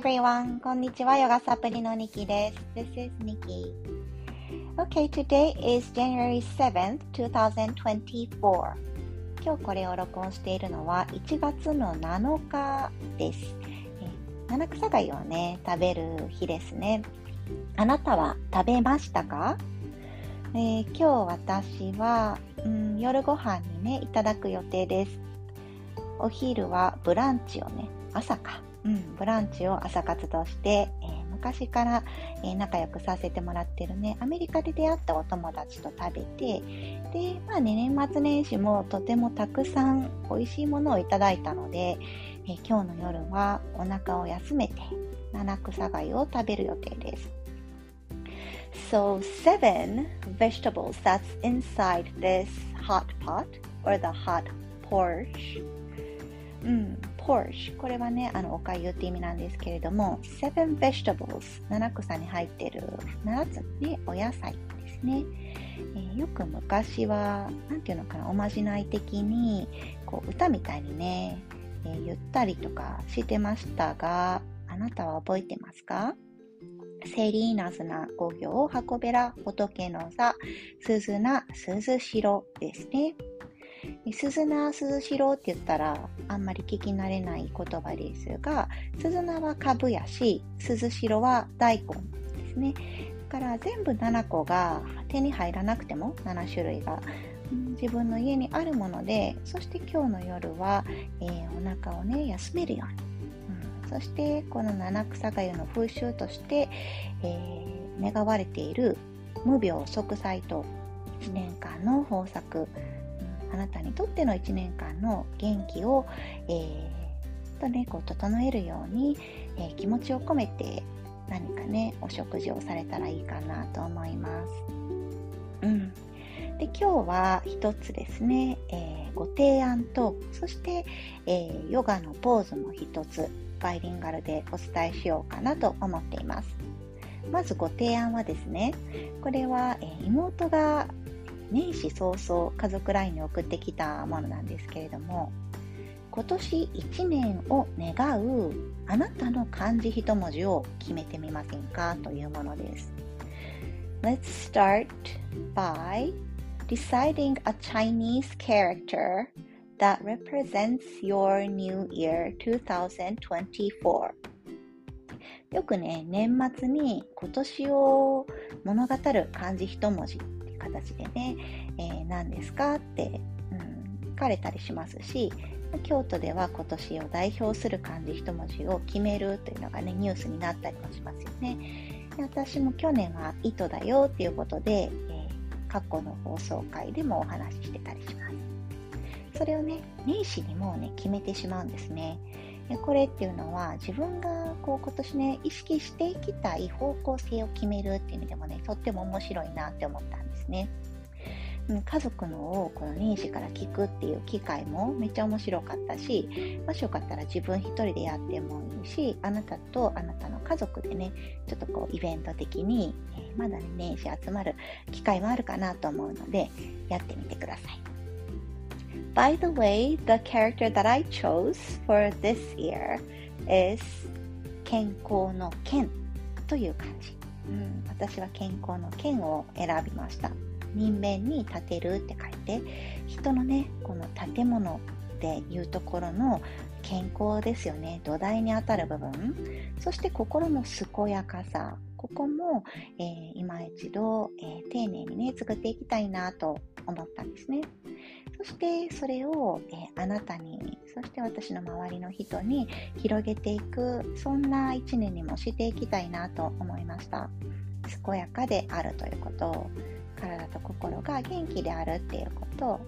everyone! こんにちは、ヨガサプリのニキです。This is Nikki. Okay, today is January 7th, 2024. 今日これを録音しているのは1月の7日です。七草貝をね、食べる日ですね。あなたは食べましたか、えー、今日私は、うん、夜ご飯にね、いただく予定です。お昼はブランチをね、朝か。うん、ブランチを朝活動して、えー、昔から、えー、仲良くさせてもらってるね、アメリカで出会ったお友達と食べて、で、まあね、年末年始もとてもたくさん美味しいものをいただいたので、えー、今日の夜はお腹を休めて、七草貝を食べる予定です。So, seven vegetables that's inside this hot pot or the hot porridge うん、porch これはねあのおかゆって意味なんですけれども seven vegetables 七草に入ってる7つねお野菜ですね、えー、よく昔は何ていうのかなおまじない的にこう歌みたいにね、えー、ゆったりとかしてましたがあなたは覚えてますか？セリーナスな五行を運べら仏の座、鈴な鈴代ですね。鈴名鈴代って言ったらあんまり聞き慣れない言葉ですが、鈴名は株やし、鈴代は大根ですね。だから全部7個が手に入らなくても7種類が自分の家にあるもので、そして今日の夜は、えー、お腹をね、休めるように。そしてこの七草がゆの風習として、えー、願われている無病息災と1年間の豊作、あなたにとっての1年間の元気を、えー、とね、こう整えるように、えー、気持ちを込めて何かね、お食事をされたらいいかなと思います。うん。で、今日は一つですね、えー、ご提案と、そして、えー、ヨガのポーズも一つ、バイリンガルでお伝えしようかなと思っています。まずご提案はですね、これは、えー、妹が年始早々家族 LINE に送ってきたものなんですけれども今年1年を願うあなたの漢字一文字を決めてみませんかというものです。Let's start by deciding a Chinese character that represents your new year 2024よくね、年末に今年を物語る漢字一文字形でね、えー、何ですかって、うん、聞かれたりしますし、京都では今年を代表する漢字一文字を決めるというのがね、ニュースになったりもしますよね。私も去年は糸だよっていうことで、えー、過去の放送回でもお話ししてたりします。それをね、年始にもうね、決めてしまうんですね。これっていうのは自分がこう今年ね意識していきたい方向性を決めるっていう意味でもねとっても面白いなって思ったんですね。家族のをこの年始から聞くっていう機会もめっちゃ面白かったしもしよかったら自分一人でやってもいいしあなたとあなたの家族でねちょっとこうイベント的に、えー、まだね年始集まる機会もあるかなと思うのでやってみてください。By the way, the character that I chose for this year is 健康の健という漢字、うん。私は健康の健を選びました。人面に立てるって書いて、人のね、この建物っていうところの健康ですよね。土台にあたる部分。そして心の健やかさ。ここも、えー、今一度、えー、丁寧にね、作っていきたいなと思ったんですね。そしてそれを、えー、あなたに、そして私の周りの人に広げていく、そんな一年にもしていきたいなと思いました。健やかであるということ、体と心が元気であるっていうこと、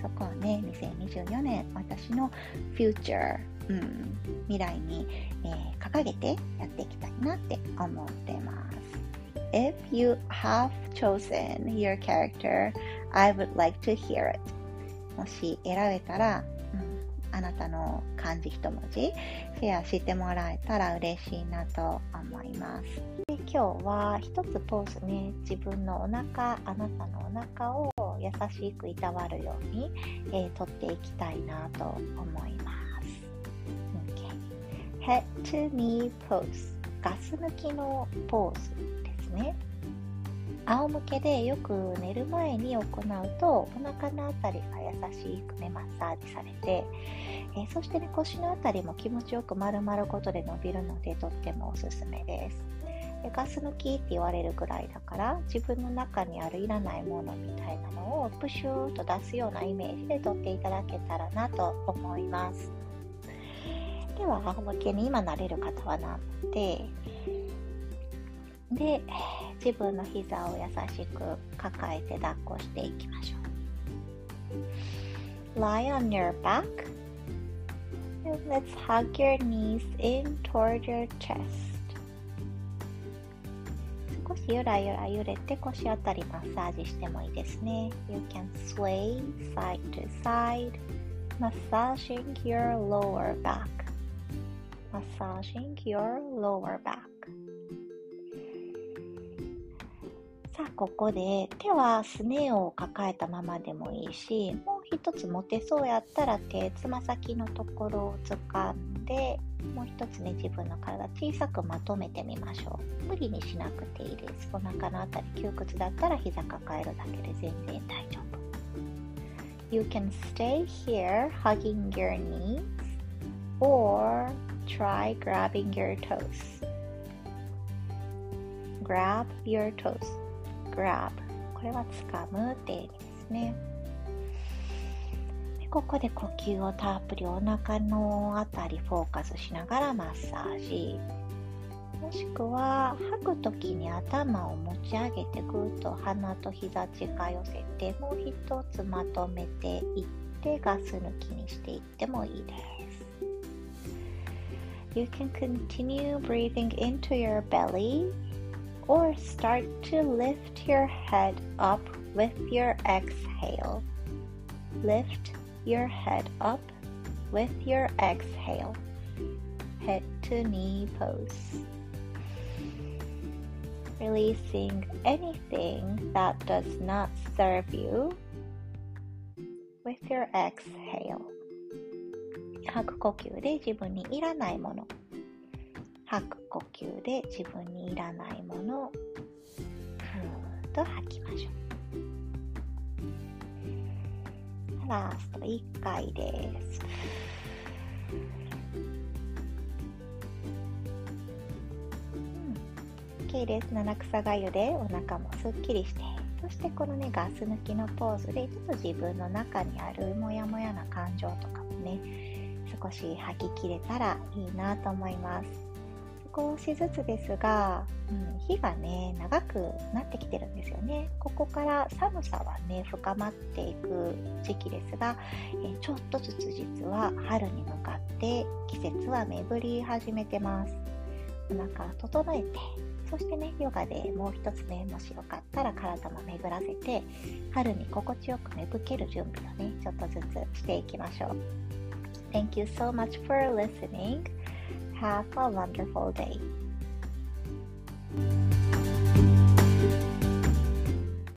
そこをね、2024年私のフューチャー、うん、未来に、えー、掲げてやっていきたいなって思ってます。If you have chosen your character, I would like to hear it. もし選べたら、うん、あなたの漢字一文字シェアしてもらえたら嬉しいなと思います。で今日は一つポーズね、自分のお腹、あなたのお腹を優しくいたわるように、えー、取っていきたいなと思います。Okay. head to knee pose ガス抜きのポーズですね。仰向けでよく寝る前に行うとお腹のあたりが優しくねマッサージされて、え、そしてね腰のあたりも気持ちよく丸まることで伸びるのでとってもおすすめです。でガス抜きって言われるぐらいだから自分の中にあるいらないものみたいなのをプシューと出すようなイメージで撮っていただけたらなと思います。では仰向けに今なれる方はなってで自分の膝を優しく抱えて抱っこしていきましょう Lie on your back and let's hug your knees in toward your chest 少しゆらゆら揺れて腰あたりマッサージしてもいいですね You can sway side to side massaging your lower back massaging your lower back. さあここで手はすねを抱えたままでもいいしもう一つ持てそうやったら手つま先のところを掴んでもう一つね自分の体小さくまとめてみましょう。無理にしなくていいです。お腹のあたり窮屈だったら膝抱えるだけで全然大丈夫。You can stay here hugging your knees or try grabbing your toes. Grab your toes. Grab. これは掴むって意味ですね。でここで呼吸をたっぷりお腹のあたりフォーカスしながらマッサージ。もしくは吐く時に頭を持ち上げてぐっと鼻と膝近寄せてもう一つまとめていってガス抜きにしていってもいいです。You can continue breathing into your belly or start to lift your head up with your exhale. Lift your head up with your exhale. Head to knee pose. Releasing anything that does not serve you with your exhale. 吐く呼吸で自分にいらないもの。吐く呼吸で自分にいらないもの。をふーっと吐きましょう。ラスト1回です。OK です。七草がゆでお腹もすっきりして。そしてこのねガス抜きのポーズでちょっと自分の中にあるモヤモヤな感情とかもね少し吐ききれたらいいなと思います。少しずつですが、うん、日がね長くなってきてるんですよね。ここから寒さはね深まっていく時期ですが、えちょっとずつ実は春に向かって季節は巡り始めてます。お腹を整えてそしてねヨガでもう一つねもしよかったら体も巡らせて春に心地よく芽吹ける準備をねちょっとずつしていきましょう。Thank you so much for listening Have a wonderful day.